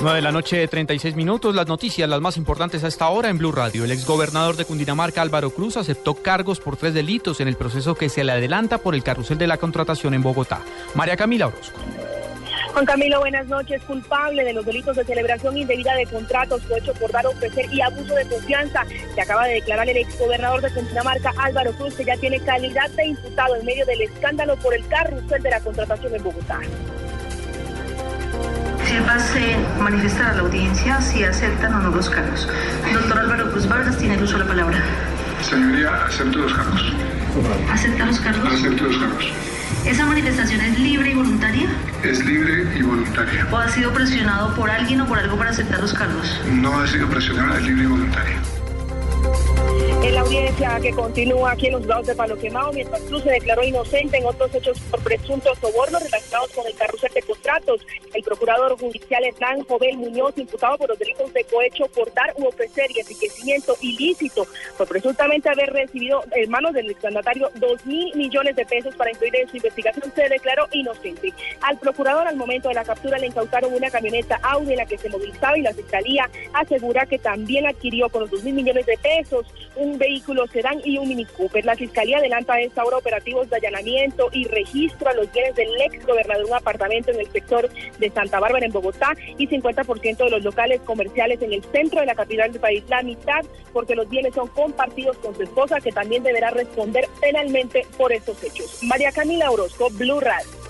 9 de la noche, 36 minutos. Las noticias, las más importantes a esta hora en Blue Radio. El exgobernador de Cundinamarca, Álvaro Cruz, aceptó cargos por tres delitos en el proceso que se le adelanta por el carrusel de la contratación en Bogotá. María Camila Orozco. Juan Camilo, buenas noches. Culpable de los delitos de celebración indebida de contratos, hecho por dar, ofrecer y abuso de confianza, se acaba de declarar el exgobernador de Cundinamarca, Álvaro Cruz, que ya tiene calidad de imputado en medio del escándalo por el carrusel de la contratación en Bogotá. Sírvase manifestar a la audiencia si aceptan o no los cargos. Doctor Álvaro Cruz Vargas tiene el uso de la palabra. Señoría, acepto los cargos. ¿Acepta los cargos? Acepto los cargos. ¿Esa manifestación es libre y voluntaria? Es libre y voluntaria. ¿O ha sido presionado por alguien o por algo para aceptar los cargos? No ha sido presionada, es libre y voluntaria. En la audiencia que continúa aquí en los lados de Palo Quemado, mientras Cruz se declaró inocente en otros hechos por presuntos sobornos relacionados con el carrusel de contratos, el procurador judicial Hernán Jovel Muñoz, imputado por los delitos de cohecho por dar u ofrecer y enriquecimiento ilícito, por presuntamente haber recibido en manos del exmandatario dos mil millones de pesos para incluir en su investigación, se declaró inocente. Al procurador al momento de la captura le incautaron una camioneta Audi en la que se movilizaba y la fiscalía asegura que también adquirió con los dos mil millones de pesos un vehículo sedán y un Mini Cooper. La Fiscalía adelanta a esta hora operativos de allanamiento y registro a los bienes del ex gobernador de un apartamento en el sector de Santa Bárbara, en Bogotá, y 50% de los locales comerciales en el centro de la capital del país. La mitad porque los bienes son compartidos con su esposa, que también deberá responder penalmente por estos hechos. María Camila Orozco, Blue Radio.